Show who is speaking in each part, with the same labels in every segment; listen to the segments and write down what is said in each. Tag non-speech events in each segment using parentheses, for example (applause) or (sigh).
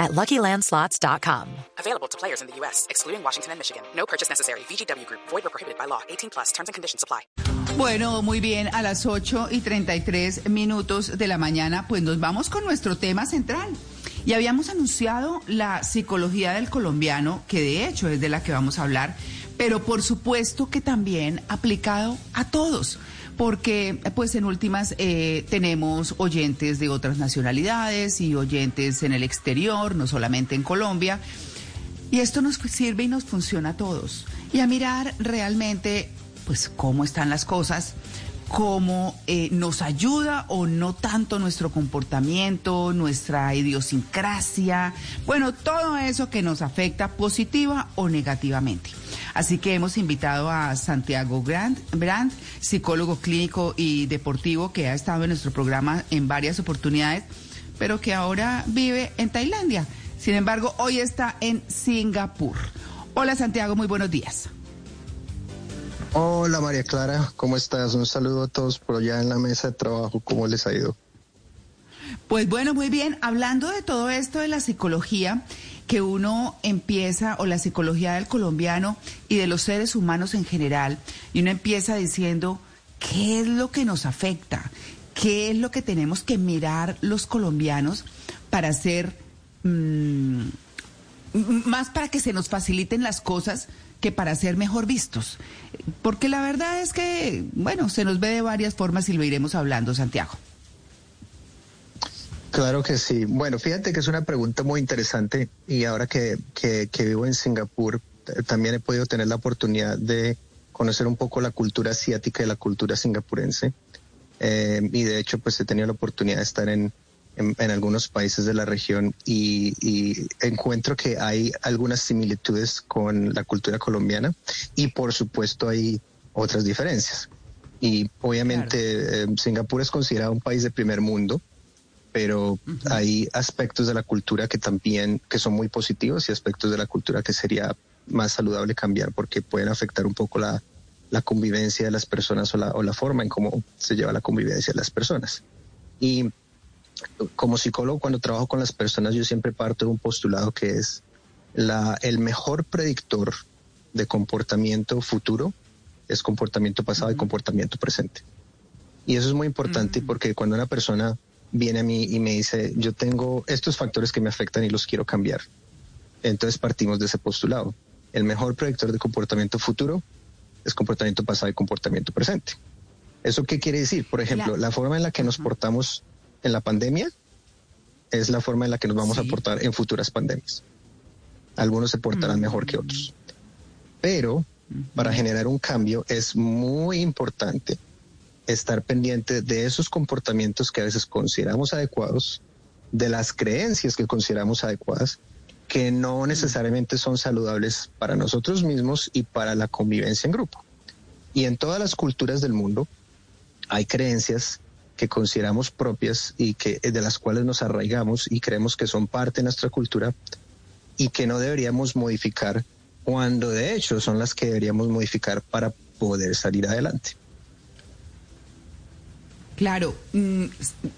Speaker 1: at LuckyLandSlots.com.
Speaker 2: Available to players in the U.S., excluding Washington and Michigan. No purchase necessary. VGW Group. Void or prohibited by law. 18 plus. Terms and conditions apply.
Speaker 3: Bueno, muy bien, a las 8 y 33 minutos de la mañana, pues nos vamos con nuestro tema central. Y habíamos anunciado la psicología del colombiano, que de hecho es de la que vamos a hablar, pero por supuesto que también aplicado a todos porque pues en últimas eh, tenemos oyentes de otras nacionalidades y oyentes en el exterior, no solamente en Colombia, y esto nos sirve y nos funciona a todos. Y a mirar realmente pues cómo están las cosas, cómo eh, nos ayuda o no tanto nuestro comportamiento, nuestra idiosincrasia, bueno, todo eso que nos afecta positiva o negativamente. Así que hemos invitado a Santiago Brandt, psicólogo clínico y deportivo que ha estado en nuestro programa en varias oportunidades, pero que ahora vive en Tailandia. Sin embargo, hoy está en Singapur. Hola Santiago, muy buenos días.
Speaker 4: Hola María Clara, ¿cómo estás? Un saludo a todos por allá en la mesa de trabajo, ¿cómo les ha ido?
Speaker 3: Pues bueno, muy bien. Hablando de todo esto de la psicología, que uno empieza, o la psicología del colombiano y de los seres humanos en general, y uno empieza diciendo, ¿qué es lo que nos afecta? ¿Qué es lo que tenemos que mirar los colombianos para hacer, mm, más para que se nos faciliten las cosas que para ser mejor vistos? Porque la verdad es que, bueno, se nos ve de varias formas y lo iremos hablando, Santiago.
Speaker 4: Claro que sí. Bueno, fíjate que es una pregunta muy interesante y ahora que, que, vivo en Singapur, eh, también he podido tener la oportunidad de conocer un poco la cultura asiática y la cultura singapurense. Eh, y de hecho, pues he tenido la oportunidad de estar en, en, algunos países de la región y, y, encuentro que hay algunas similitudes con la cultura colombiana y por supuesto hay otras diferencias. Y obviamente eh, Singapur es considerado un país de primer mundo pero hay aspectos de la cultura que también que son muy positivos y aspectos de la cultura que sería más saludable cambiar porque pueden afectar un poco la, la convivencia de las personas o la, o la forma en cómo se lleva la convivencia de las personas. Y como psicólogo, cuando trabajo con las personas, yo siempre parto de un postulado que es la, el mejor predictor de comportamiento futuro es comportamiento pasado y comportamiento presente. Y eso es muy importante porque cuando una persona viene a mí y me dice, yo tengo estos factores que me afectan y los quiero cambiar. Entonces partimos de ese postulado. El mejor predictor de comportamiento futuro es comportamiento pasado y comportamiento presente. ¿Eso qué quiere decir? Por ejemplo, la, forma en la que nos portamos en la pandemia es la forma en la que nos vamos a portar en futuras pandemias. Algunos se portarán mejor que otros. Pero para generar un cambio es muy importante estar pendiente de esos comportamientos que a veces consideramos adecuados, de las creencias que consideramos adecuadas, que no necesariamente son saludables para nosotros mismos y para la convivencia en grupo. Y en todas las culturas del mundo hay creencias que consideramos propias y que de las cuales nos arraigamos y creemos que son parte de nuestra cultura y que no deberíamos modificar cuando de hecho son las que deberíamos modificar para poder salir adelante.
Speaker 3: Claro, mm,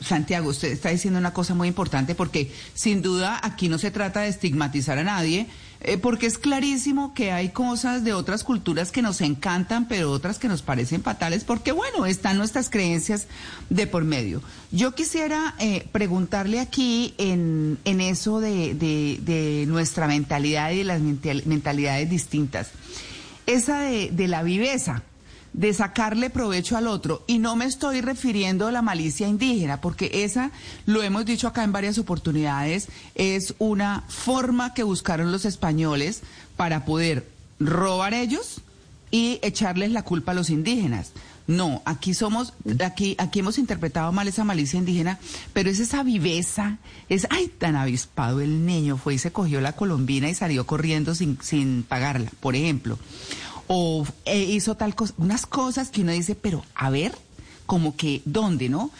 Speaker 3: Santiago, usted está diciendo una cosa muy importante porque sin duda aquí no se trata de estigmatizar a nadie, eh, porque es clarísimo que hay cosas de otras culturas que nos encantan, pero otras que nos parecen fatales, porque bueno, están nuestras creencias de por medio. Yo quisiera eh, preguntarle aquí en, en eso de, de, nuestra mentalidad y de las mentalidades distintas, esa de, de la viveza de sacarle provecho al otro. Y no me estoy refiriendo a la malicia indígena, porque esa, lo hemos dicho acá en varias oportunidades, es una forma que buscaron los españoles para poder robar ellos y echarles la culpa a los indígenas. No, aquí somos, aquí, aquí hemos interpretado mal esa malicia indígena, pero es esa viveza, es, ay, tan avispado el niño, fue y se cogió la colombina y salió corriendo sin, sin pagarla, por ejemplo o eh, hizo tal cosa, unas cosas que uno dice, pero a ver, como que, ¿dónde, no?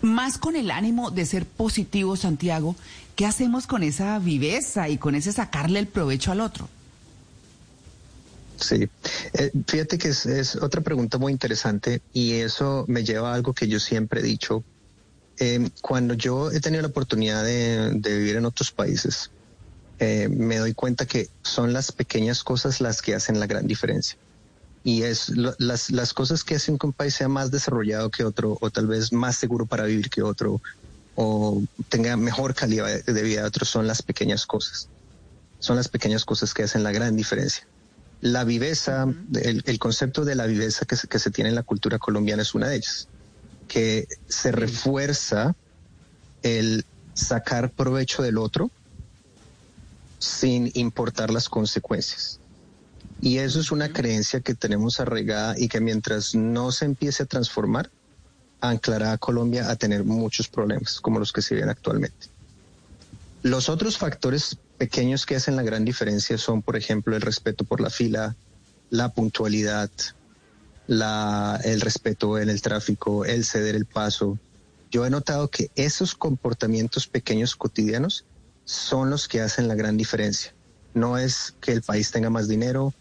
Speaker 3: más con el ánimo de ser positivo, Santiago, ¿qué hacemos con esa viveza y con ese sacarle el provecho al otro?
Speaker 4: Sí, eh, fíjate que es, otra pregunta muy interesante y eso me lleva a algo que yo siempre he dicho. Em, cuando yo he tenido la oportunidad de, vivir en otros países, eh, me doy cuenta que son las pequeñas cosas las que hacen la gran diferencia y es las, las cosas que hacen que un país sea más desarrollado que otro o tal vez más seguro para vivir que otro o tenga mejor calidad de vida que otro son las pequeñas cosas. Son las pequeñas cosas que hacen la gran diferencia. La viveza, el, concepto de la viveza que se, que se tiene en la cultura colombiana es una de ellas, que se refuerza el sacar provecho del otro sin importar las consecuencias. Y eso es una creencia que tenemos arraigada y que mientras no se empiece a transformar, anclará a Colombia a tener muchos problemas como los que se ven actualmente. Los otros factores pequeños que hacen la gran diferencia son, por ejemplo, el respeto por la fila, la puntualidad, la, el respeto en el tráfico, el ceder el paso. Yo he notado que esos comportamientos pequeños cotidianos son los que hacen la gran diferencia. No es que el país tenga más dinero,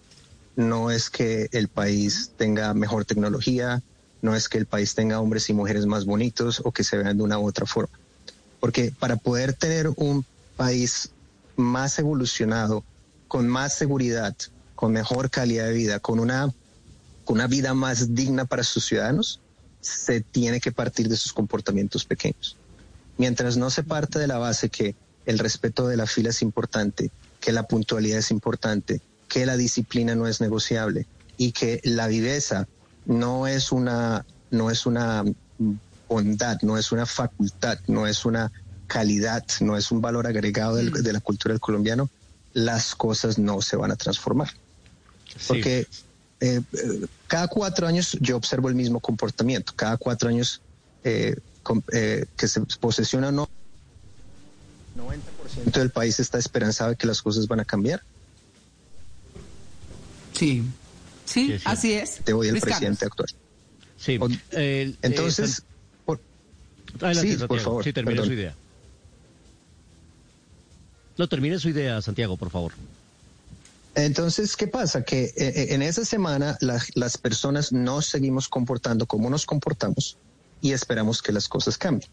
Speaker 4: no es que el país tenga mejor tecnología, no es que el país tenga hombres y mujeres más bonitos o que se vean de una u otra forma. Porque para poder tener un país más evolucionado, con más seguridad, con mejor calidad de vida, con una, con una vida más digna para sus ciudadanos, se tiene que partir de sus comportamientos pequeños. Mientras no se parte de la base que el respeto de la fila es importante, que la puntualidad es importante, que la disciplina no es negociable y que la viveza no es una, no es una bondad, no es una facultad, no es una calidad, no es un valor agregado mm. de la cultura del colombiano, las cosas no se van a transformar. Porque eh, eh, cada cuatro años yo observo el mismo comportamiento, cada cuatro años eh, que se posesiona no 90% del país está esperanzado de que las cosas van a cambiar
Speaker 3: Sí, sí, así es.
Speaker 4: Te voy al presidente actual.
Speaker 5: Sí.
Speaker 4: Entonces, por,
Speaker 5: sí, por favor. Sí, termine su idea. No, termine su idea, Santiago, por favor.
Speaker 4: Entonces, ¿qué pasa? Que eh, eh, en esa semana las personas no seguimos comportando como nos comportamos y esperamos que las cosas cambien.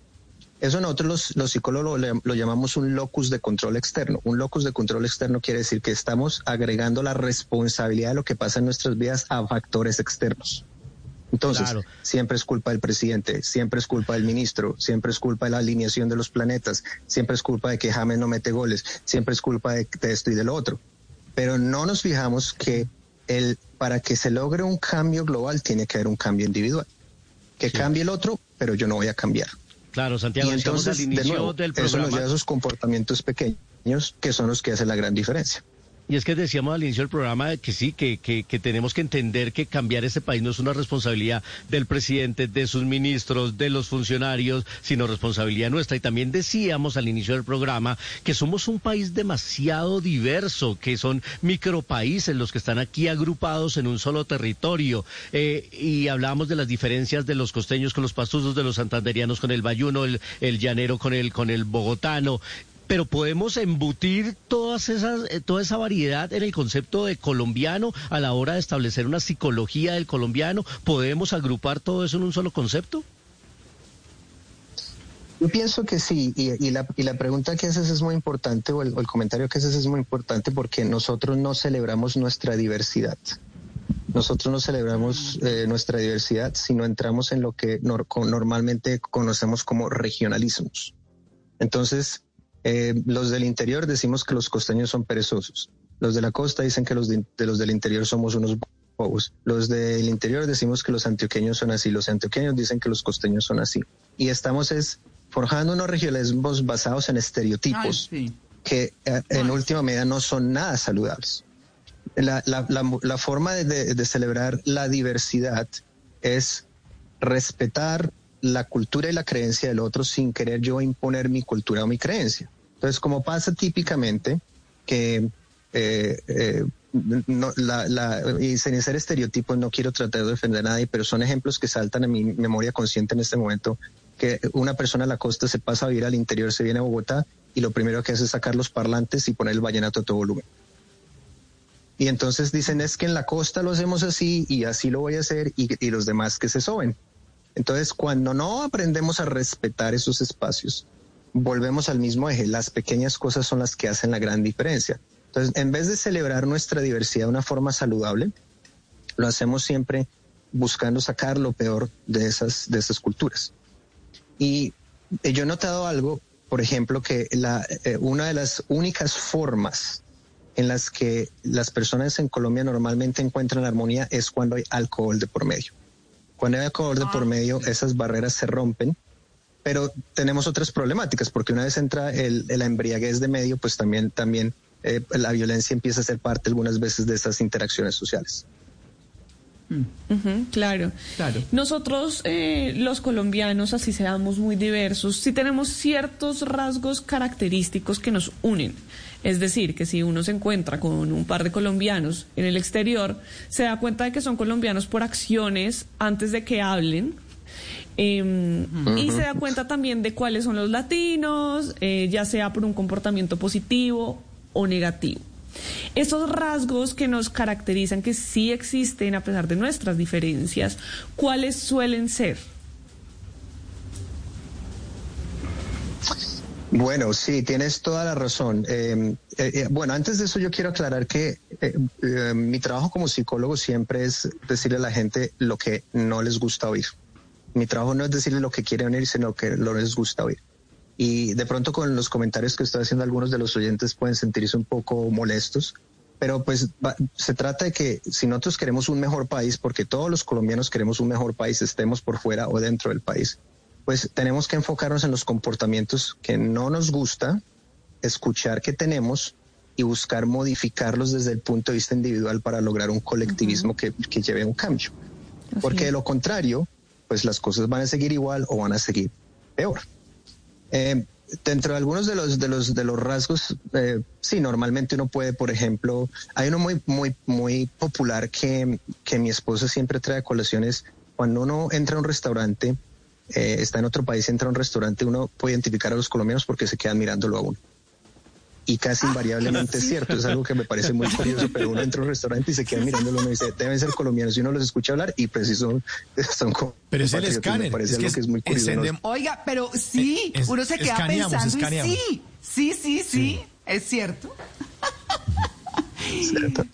Speaker 4: Eso nosotros los, psicólogos lo, llamamos un locus de control externo. Un locus de control externo quiere decir que estamos agregando la responsabilidad de lo que pasa en nuestras vidas a factores externos. Entonces, siempre es culpa del presidente, siempre es culpa del ministro, siempre es culpa de la alineación de los planetas, siempre es culpa de que James no mete goles, siempre es culpa de, esto y de lo otro. Pero no nos fijamos que el, para que se logre un cambio global tiene que haber un cambio individual. Que cambie el otro, pero yo no voy a cambiar.
Speaker 5: Claro, Santiago, y entonces, al inicio del programa.
Speaker 4: Eso nos lleva a esos comportamientos pequeños que son los que hacen la gran diferencia.
Speaker 5: Y es que decíamos al inicio del programa que sí, que, que, tenemos que entender que cambiar ese país no es una responsabilidad del presidente, de sus ministros, de los funcionarios, sino responsabilidad nuestra. Y también decíamos al inicio del programa que somos un país demasiado diverso, que son micropaíses los que están aquí agrupados en un solo territorio. Eh, y hablábamos de las diferencias de los costeños con los pastusos, de los santanderianos con el bayuno, el, el llanero con el, con el bogotano pero podemos embutir todas esas, eh, toda esa variedad en el concepto de colombiano a la hora de establecer una psicología del colombiano. ¿Podemos agrupar todo eso en un solo concepto?
Speaker 4: Yo pienso que sí, y, la, pregunta que haces es muy importante, o el, comentario que haces es muy importante porque nosotros no celebramos nuestra diversidad. Nosotros no celebramos eh, nuestra diversidad si no entramos en lo que normalmente conocemos como regionalismos. Entonces, eh, los del interior decimos que los costeños son perezosos. Los de la costa dicen que los de, los del interior somos unos bobos. Los del interior decimos que los antioqueños son así. Los antioqueños dicen que los costeños son así. Y estamos es forjando unos regionalismos basados en estereotipos que eh, en última medida no son nada saludables. La, forma de celebrar la diversidad es respetar la cultura y la creencia del otro sin querer yo imponer mi cultura o mi creencia. Entonces, como pasa típicamente que eh, eh, no, la, y sin ser estereotipos, no quiero tratar de defender a nadie, pero son ejemplos que saltan a mi memoria consciente en este momento, que una persona a la costa se pasa a vivir al interior, se viene a Bogotá y lo primero que hace es sacar los parlantes y poner el vallenato a todo volumen. Y entonces dicen es que en la costa lo hacemos así y así lo voy a hacer y, y los demás que se soben. Entonces cuando no aprendemos a respetar esos espacios, volvemos al mismo eje. Las pequeñas cosas son las que hacen la gran diferencia. Entonces, en vez de celebrar nuestra diversidad de una forma saludable, lo hacemos siempre buscando sacar lo peor de esas, de esas culturas. Y eh, yo he notado algo, por ejemplo, que eh, una de las únicas formas en las que las personas en Colombia normalmente encuentran armonía es cuando hay alcohol de por medio. Cuando hay alcohol de por medio, esas barreras se rompen pero tenemos otras problemáticas, porque una vez entra el, la embriaguez de medio, pues también, también eh, la violencia empieza a ser parte algunas veces de esas interacciones sociales.
Speaker 6: claro. claro. Nosotros, eh, los colombianos, así seamos muy diversos, sí tenemos ciertos rasgos característicos que nos unen. Es decir, que si uno se encuentra con un par de colombianos en el exterior, se da cuenta de que son colombianos por acciones antes de que hablen Em, y se da cuenta también de cuáles son los latinos, eh, ya sea por un comportamiento positivo o negativo. Esos rasgos que nos caracterizan, que sí existen a pesar de nuestras diferencias, ¿cuáles suelen ser?
Speaker 4: Bueno, sí, tienes toda la razón. Em, eh, eh, bueno, antes de eso yo quiero aclarar que mi trabajo como psicólogo siempre es decirle a la gente lo que no les gusta oír mi trabajo no es decirle lo que quieren oír, sino que lo les gusta oír. Y de pronto con los comentarios que estoy haciendo algunos de los oyentes pueden sentirse un poco molestos, pero pues se trata de que si nosotros queremos un mejor país, porque todos los colombianos queremos un mejor país, estemos por fuera o dentro del país, pues tenemos que enfocarnos en los comportamientos que no nos gusta, escuchar que tenemos y buscar modificarlos desde el punto de vista individual para lograr un colectivismo que, que, lleve un cambio. Porque de lo contrario, pues las cosas van a seguir igual o van a seguir peor. Eh, dentro de algunos de los de los de los rasgos, eh, sí, normalmente uno puede, por ejemplo, hay uno muy muy muy popular que, que mi esposa siempre trae a colaciones. Cuando uno entra a un restaurante, eh, está en otro país, entra a un restaurante, uno puede identificar a los colombianos porque se quedan mirándolo a uno y casi invariablemente es cierto, es algo que me parece muy curioso, pero uno entra a un restaurante y se queda mirándolo y dice, deben ser colombianos y uno los escucha hablar y preciso (laughs) son como...
Speaker 7: Pero es el escáner. Me
Speaker 4: parece algo que es muy curioso.
Speaker 3: Oiga, pero sí, eh, uno se queda pensando y sí, sí, sí, sí, es (laughs) cierto.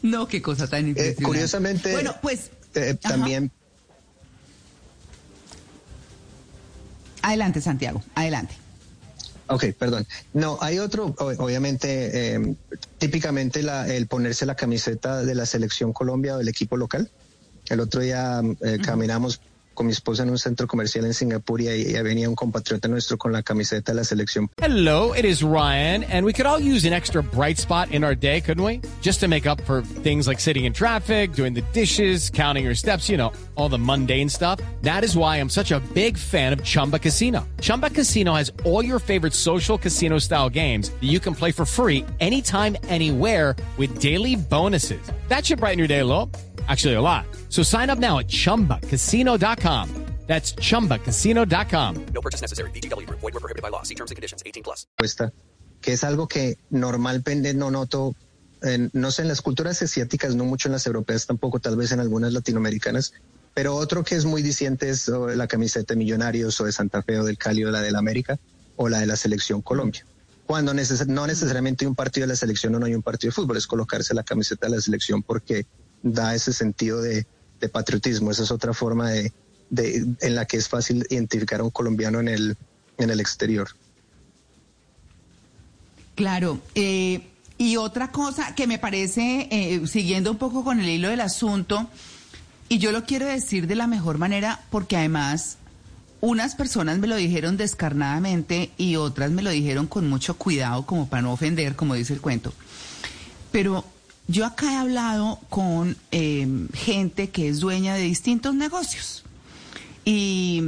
Speaker 3: No, qué cosa tan eh, impresionante.
Speaker 4: curiosamente, bueno, pues eh, también...
Speaker 3: Adelante, Santiago, adelante.
Speaker 4: Ok, perdón. No, hay otro, obviamente, eh, típicamente la, el ponerse la camiseta de la selección Colombia o del equipo local. El otro día eh, caminamos con mi esposa en un centro comercial en Singapur y ahí venía un compatriota nuestro con la camiseta de la selección.
Speaker 8: Hello, it is Ryan, and we could all use an extra bright spot in our day, couldn't we? Just to make up for things like sitting in traffic, doing the dishes, counting your steps, you know, all the mundane stuff. That is why I'm such a big fan of Chumba Casino. Chumba Casino has all your favorite social casino style games that you can play for free anytime, anywhere with daily bonuses. That should brighten your day a little. Actually, a lot. So sign up now at chumbacasino.com. That's chumbacasino.com. No purchase necessary. BGW. Void were prohibited by law. See terms and conditions 18 plus.
Speaker 4: Que es algo que normalmente no noto, en, no sé, en las culturas asiáticas, no mucho en las europeas tampoco, tal vez en algunas latinoamericanas. Pero otro que es muy diciente es la camiseta de Millonarios o de Santa Fe o del Cali o la del América o la de la Selección Colombia. Cuando neces no necesariamente hay un partido de la selección o no hay un partido de fútbol, es colocarse la camiseta de la selección porque da ese sentido de, patriotismo. Esa es otra forma de, en la que es fácil identificar a un colombiano en el, en el exterior.
Speaker 3: Claro. Eh, y otra cosa que me parece, eh, siguiendo un poco con el hilo del asunto, y yo lo quiero decir de la mejor manera porque además unas personas me lo dijeron descarnadamente y otras me lo dijeron con mucho cuidado como para no ofender, como dice el cuento. Pero yo acá he hablado con em, gente que es dueña de distintos negocios y,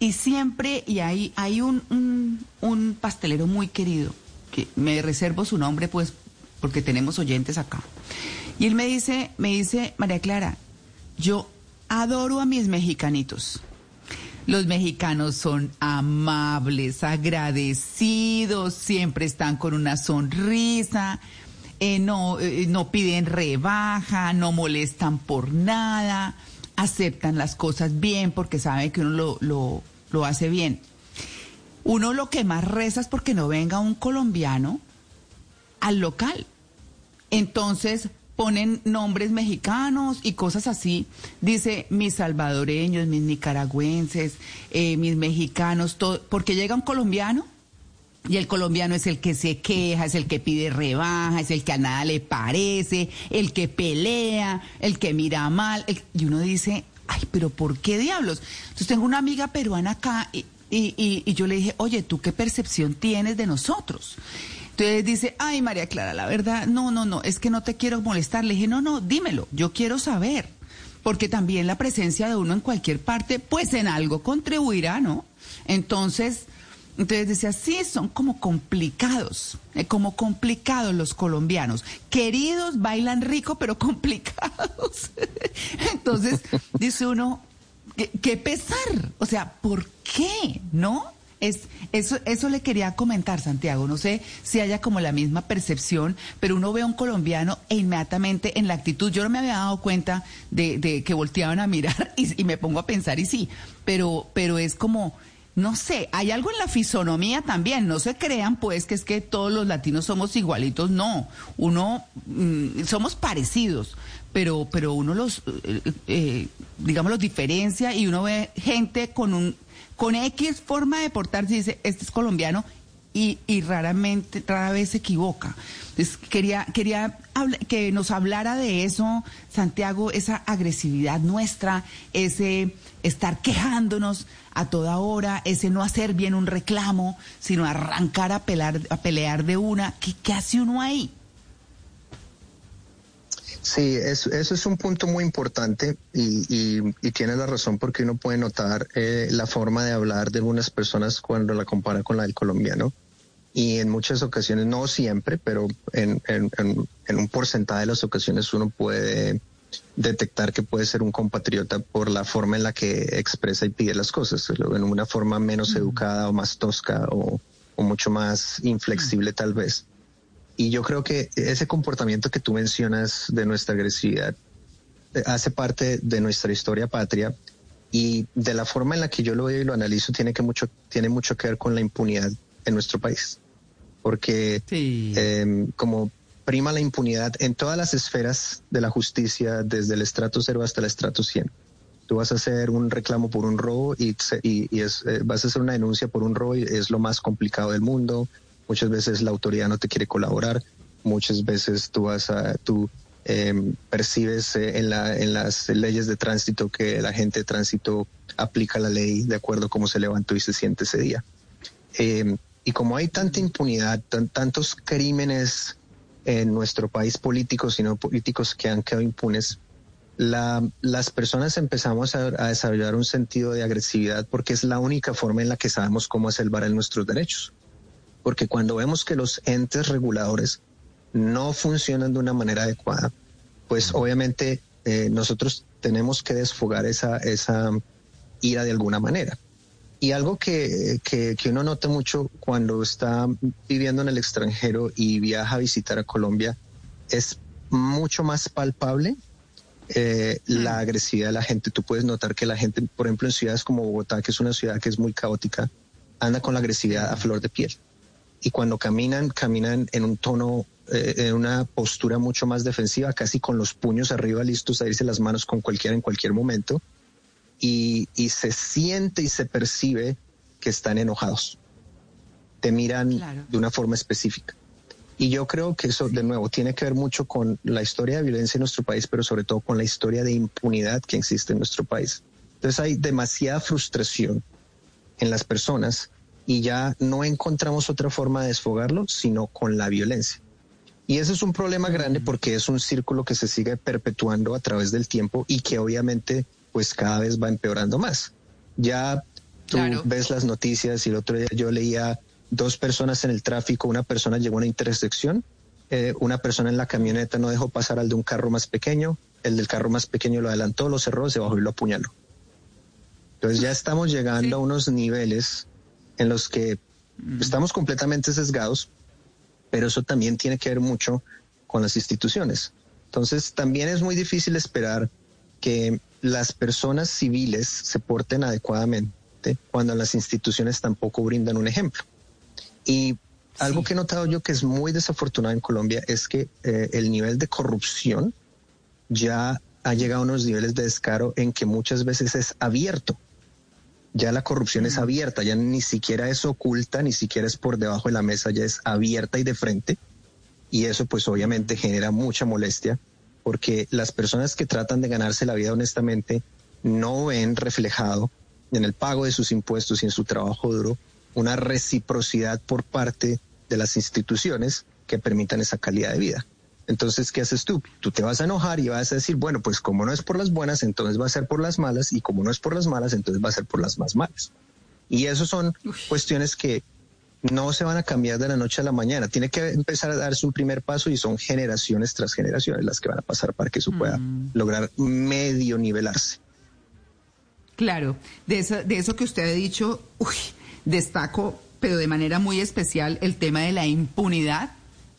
Speaker 3: y siempre, y hay, hay un, un, pastelero muy querido, que me reservo su nombre pues porque tenemos oyentes acá. Y él me dice, me dice, María Clara, yo adoro a mis mexicanitos. Los mexicanos son amables, agradecidos, siempre están con una sonrisa, eh, no, eh, no piden rebaja, no molestan por nada, aceptan las cosas bien porque saben que uno lo, lo, hace bien. Uno lo que más reza es porque no venga un colombiano al local. Entonces, ponen nombres mexicanos y cosas así. Dice mis salvadoreños, mis nicaragüenses, eh, mis mexicanos, todo, porque llega un colombiano y el colombiano es el que se queja, es el que pide rebaja, es el que a nada le parece, el que pelea, el que mira mal. y uno dice, ay, pero ¿por qué diablos? Entonces tengo una amiga peruana acá y, y, y yo le dije, oye, ¿tú qué percepción tienes de nosotros? Entonces dice, ay María Clara, la verdad, no, no, no, es que no te quiero molestar. Le dije, no, no, dímelo, yo quiero saber. Porque también la presencia de uno en cualquier parte, pues en algo contribuirá, ¿no? Entonces, entonces decía, sí, son como complicados, eh, como complicados los colombianos. Queridos, bailan rico, pero (laughs) complicados. Entonces, (laughs) dice uno, qué pesar. O sea, ¿por qué? ¿No? Es, eso, eso le quería comentar, Santiago. No sé si haya como la misma percepción, pero uno ve a un colombiano e inmediatamente en la actitud, yo no me había dado cuenta de, que volteaban a mirar (laughs) y, me pongo a pensar y sí, pero, pero es como, no sé, hay algo en la fisonomía también. No se crean pues que es que todos los latinos somos igualitos, no. Uno, mm, somos parecidos, pero, pero uno los, eh, eh, digamos, los diferencia y uno ve gente con un con X forma de portarse dice, este es colombiano y, y raramente, rara vez se equivoca. Quería, quería que nos hablara de eso, Santiago, esa agresividad nuestra, ese estar quejándonos a toda hora, ese no hacer bien un reclamo, sino arrancar a pelear, a pelear de una. ¿Qué, qué hace uno ahí?
Speaker 4: Sí, eso, es un punto muy importante y, y, tiene la razón porque uno puede notar eh, la forma de hablar de algunas personas cuando la compara con la del colombiano. Y en muchas ocasiones, no siempre, pero en, un porcentaje de las ocasiones uno puede detectar que puede ser un compatriota por la forma en la que expresa y pide las cosas, en una forma menos educada o más tosca o, o mucho más inflexible tal vez. Y yo creo que ese comportamiento que tú mencionas de nuestra agresividad eh, hace parte de nuestra historia patria y de la forma en la que yo lo veo y lo analizo tiene que mucho tiene mucho que ver con la impunidad en nuestro país porque em, como prima la impunidad en todas las esferas de la justicia desde el estrato cero hasta el estrato 100 tú vas a hacer un reclamo por un robo y, y, es, eh, vas a hacer una denuncia por un robo y es lo más complicado del mundo. Muchas veces la autoridad no te quiere colaborar, muchas veces tú vas a, tú em, percibes eh, en, la, en las leyes de tránsito que la gente de tránsito aplica la ley de acuerdo a cómo se levantó y se siente ese día. Em, y como hay tanta impunidad, tantos crímenes en nuestro país políticos y no políticos que han quedado impunes, la, las personas empezamos a, a, desarrollar un sentido de agresividad porque es la única forma en la que sabemos cómo salvar nuestros derechos. Porque cuando vemos que los entes reguladores no funcionan de una manera adecuada, pues obviamente eh, nosotros tenemos que desfogar esa, esa ira de alguna manera. Y algo que, que, uno nota mucho cuando está viviendo en el extranjero y viaja a visitar a Colombia es mucho más palpable eh, la mm. agresividad de la gente. Tú puedes notar que la gente, por ejemplo, en ciudades como Bogotá, que es una ciudad que es muy caótica, anda con la agresividad a flor de piel y cuando caminan, caminan en un tono, eh, en una postura mucho más defensiva, casi con los puños arriba listos a irse las manos con cualquiera en cualquier momento. Y, y se siente y se percibe que están enojados. Te miran de una forma específica. Y yo creo que eso, de nuevo, tiene que ver mucho con la historia de violencia en nuestro país, pero sobre todo con la historia de impunidad que existe en nuestro país. Entonces hay demasiada frustración en las personas y ya no encontramos otra forma de desfogarlo sino con la violencia. Y ese es un problema grande porque es un círculo que se sigue perpetuando a través del tiempo y que obviamente pues cada vez va empeorando más. Ya tú ves las noticias y el otro día yo leía dos personas en el tráfico, una persona llegó a una intersección eh, una persona en la camioneta no dejó pasar al de un carro más pequeño, el del carro más pequeño lo adelantó, lo cerró, se bajó y lo apuñaló. Entonces ya estamos llegando a unos niveles en los que estamos completamente sesgados, pero eso también tiene que ver mucho con las instituciones. Entonces también es muy difícil esperar que las personas civiles se porten adecuadamente cuando las instituciones tampoco brindan un ejemplo. Y algo que he notado yo que es muy desafortunado en Colombia es que eh, el nivel de corrupción ya ha llegado a unos niveles de descaro en que muchas veces es abierto. Ya la corrupción es abierta, ya ni siquiera es oculta, ni siquiera es por debajo de la mesa, ya es abierta y de frente. Y eso pues obviamente genera mucha molestia porque las personas que tratan de ganarse la vida honestamente no ven reflejado en el pago de sus impuestos y en su trabajo duro una reciprocidad por parte de las instituciones que permitan esa calidad de vida. Entonces, ¿qué haces tú? Tú te vas a enojar y vas a decir, bueno, pues como no es por las buenas, entonces va a ser por las malas, y como no es por las malas, entonces va a ser por las más malas. Y eso son cuestiones que no se van a cambiar de la noche a la mañana. Tiene que empezar a darse un primer paso y son generaciones tras generaciones las que van a pasar para que eso pueda mm. lograr medio nivelarse.
Speaker 3: Claro, de eso, de eso que usted ha dicho, uy, destaco, pero de manera muy especial, el tema de la impunidad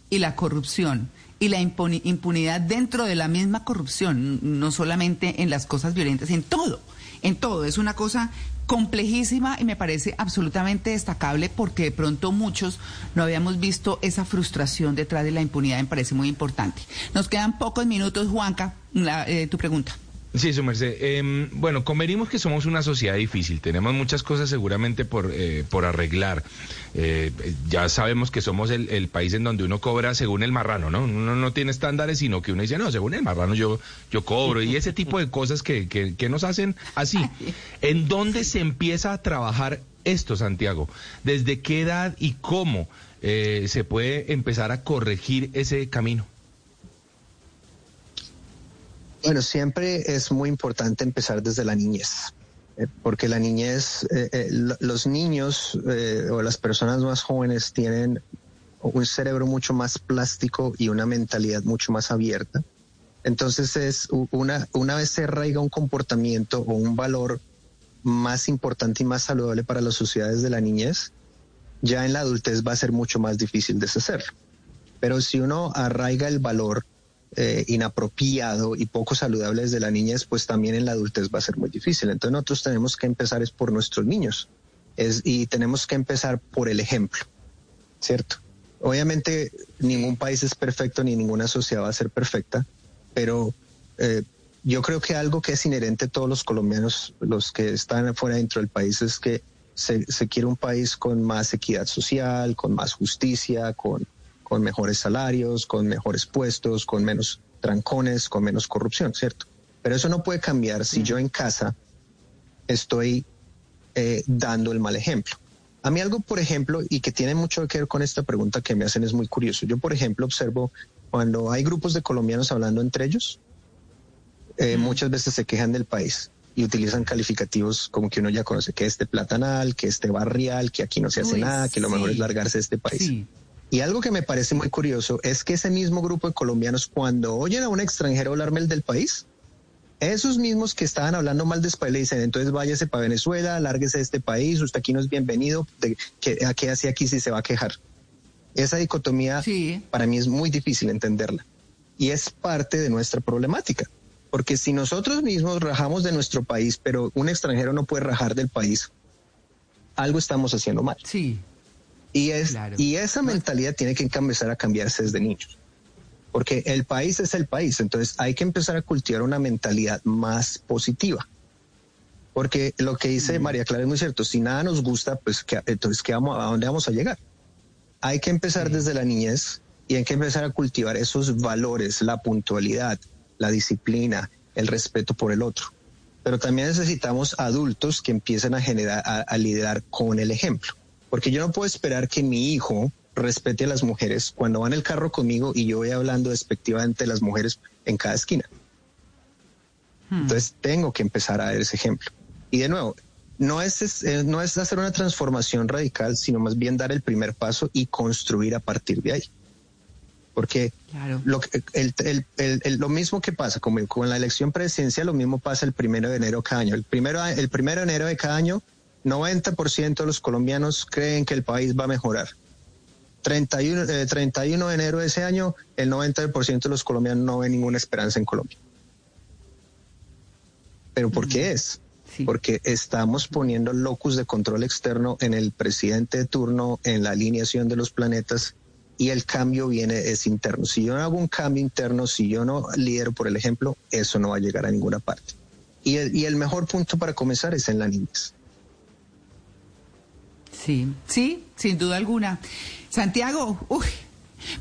Speaker 3: y la corrupción. Y la impunidad dentro de la misma corrupción, no solamente en las cosas violentas, en todo, en todo. Es una cosa complejísima y me parece absolutamente destacable porque de pronto muchos no habíamos visto esa frustración detrás de la impunidad, me parece muy importante. Nos quedan pocos minutos, Juanca, eh, tu pregunta.
Speaker 7: Sí, su merced. Em, bueno, convenimos que somos una sociedad difícil. Tenemos muchas cosas seguramente por, eh, por arreglar. Eh, ya sabemos que somos el, país en donde uno cobra según el marrano, ¿no? Uno no tiene estándares, sino que uno dice, no, según el marrano yo, yo cobro. Y ese tipo de cosas que, que, nos hacen así. ¿En dónde se empieza a trabajar esto, Santiago? ¿Desde qué edad y cómo eh, se puede empezar a corregir ese camino?
Speaker 4: Bueno, siempre es muy importante empezar desde la niñez, eh, porque la niñez, eh, eh, los niños o las personas más jóvenes tienen un cerebro mucho más plástico y una mentalidad mucho más abierta. Entonces es una, una vez se arraiga un comportamiento o un valor más importante y más saludable para las sociedades de la niñez, ya en la adultez va a ser mucho más difícil deshacerlo. Pero si uno arraiga el valor eh, inapropiado y poco saludable desde la niñez, pues también en la adultez va a ser muy difícil. Entonces nosotros tenemos que empezar es por nuestros niños es, y tenemos que empezar por el ejemplo, ¿cierto? Obviamente ningún país es perfecto ni ninguna sociedad va a ser perfecta, pero eh, yo creo que algo que es inherente a todos los colombianos, los que están fuera dentro del país, es que se quiere un país con más equidad social, con más justicia, con con mejores salarios, con mejores puestos, con menos trancones, con menos corrupción, ¿cierto? Pero eso no puede cambiar si yo en casa estoy eh, dando el mal ejemplo. A mí algo, por ejemplo, y que tiene mucho que ver con esta pregunta que me hacen es muy curioso. Yo, por ejemplo, observo cuando hay grupos de colombianos hablando entre ellos, eh, muchas veces se quejan del país y utilizan calificativos como que uno ya conoce, que este platanal, que este barrial, que aquí no se hace nada, que lo mejor es largarse de este país. Y algo que me parece muy curioso es que ese mismo grupo de colombianos, cuando oyen a un extranjero hablar mal del país, esos mismos que estaban hablando mal de España le dicen, entonces váyase para Venezuela, lárguese de este país, usted aquí no es bienvenido, de, que, ¿a qué hace aquí si se va a quejar? Esa dicotomía para mí es muy difícil entenderla. Y es parte de nuestra problemática. Porque si nosotros mismos rajamos de nuestro país, pero un extranjero no puede rajar del país, algo estamos haciendo mal.
Speaker 3: Sí.
Speaker 4: Y, es, y esa mentalidad tiene que empezar a cambiarse desde niños. Porque el país es el país, entonces hay que empezar a cultivar una mentalidad más positiva. Porque lo que dice María Clara es muy cierto, si nada nos gusta, pues entonces ¿qué vamos, ¿a dónde vamos a llegar? Hay que empezar desde la niñez y hay que empezar a cultivar esos valores, la puntualidad, la disciplina, el respeto por el otro. Pero también necesitamos adultos que empiecen a generar, a liderar con el ejemplo. Porque yo no puedo esperar que mi hijo respete a las mujeres cuando va en el carro conmigo y yo voy hablando despectivamente de las mujeres en cada esquina. Hmm. Entonces tengo que empezar a dar ese ejemplo. Y de nuevo, no es, eh, no es hacer una transformación radical, sino más bien dar el primer paso y construir a partir de ahí. porque lo, lo mismo que pasa como con la elección presidencial, lo mismo pasa el primero de enero cada año. El primero, el primero de enero de cada año, 90% de los colombianos creen que el país va a mejorar. 31, 31 eh, de enero de ese año, el 90% de los colombianos no ven ninguna esperanza en Colombia. ¿Pero por qué es? Porque estamos poniendo locus de control externo en el presidente de turno, en la alineación de los planetas y el cambio viene es interno. Si yo no hago un cambio interno, si yo no lidero por el ejemplo, eso no va a llegar a ninguna parte. Y el, y el mejor punto para comenzar es en la niñez.
Speaker 3: Sí, sí, sin duda alguna. Santiago,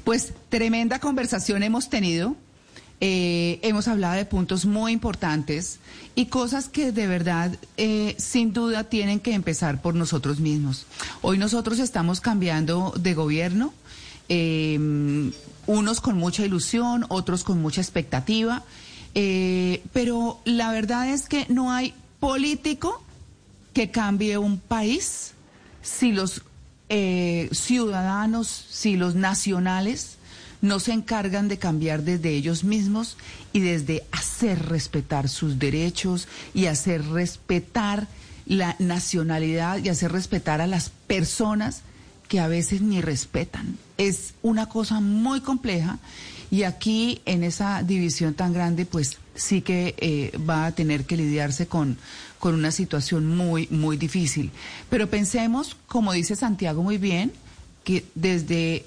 Speaker 3: pues tremenda conversación hemos tenido. Eh, hemos hablado de puntos muy importantes y cosas que de verdad, eh, sin duda, tienen que empezar por nosotros mismos. Hoy nosotros estamos cambiando de gobierno, eh, unos con mucha ilusión, otros con mucha expectativa, pero la verdad es que no hay político que cambie un país si los ciudadanos, si los nacionales, no se encargan de cambiar desde ellos mismos y desde hacer respetar sus derechos y hacer respetar la nacionalidad y hacer respetar a las personas que a veces ni respetan. Es una cosa muy compleja y aquí en esa división tan grande pues sí que eh, va a tener que lidiarse con, con una situación muy, muy difícil. Pero pensemos, como dice Santiago muy bien, que desde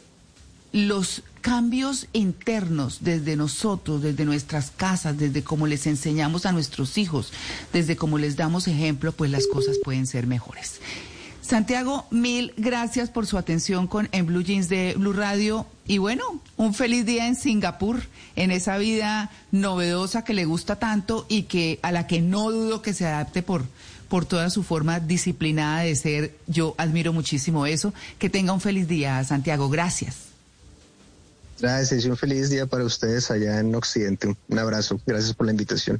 Speaker 3: los cambios internos desde nosotros, desde nuestras casas, desde cómo les enseñamos a nuestros hijos, desde cómo les damos ejemplo, pues las cosas pueden ser mejores. Santiago, mil gracias por su atención con en Blue Jeans de Blue Radio y bueno, un feliz día en Singapur, en esa vida novedosa que le gusta tanto y que a la que no dudo que se adapte por por toda su forma disciplinada de ser. Yo admiro muchísimo eso. Que tenga un feliz día, Santiago. Gracias.
Speaker 4: Gracias y un feliz día para ustedes allá en Occidente. Un abrazo. Gracias por la invitación.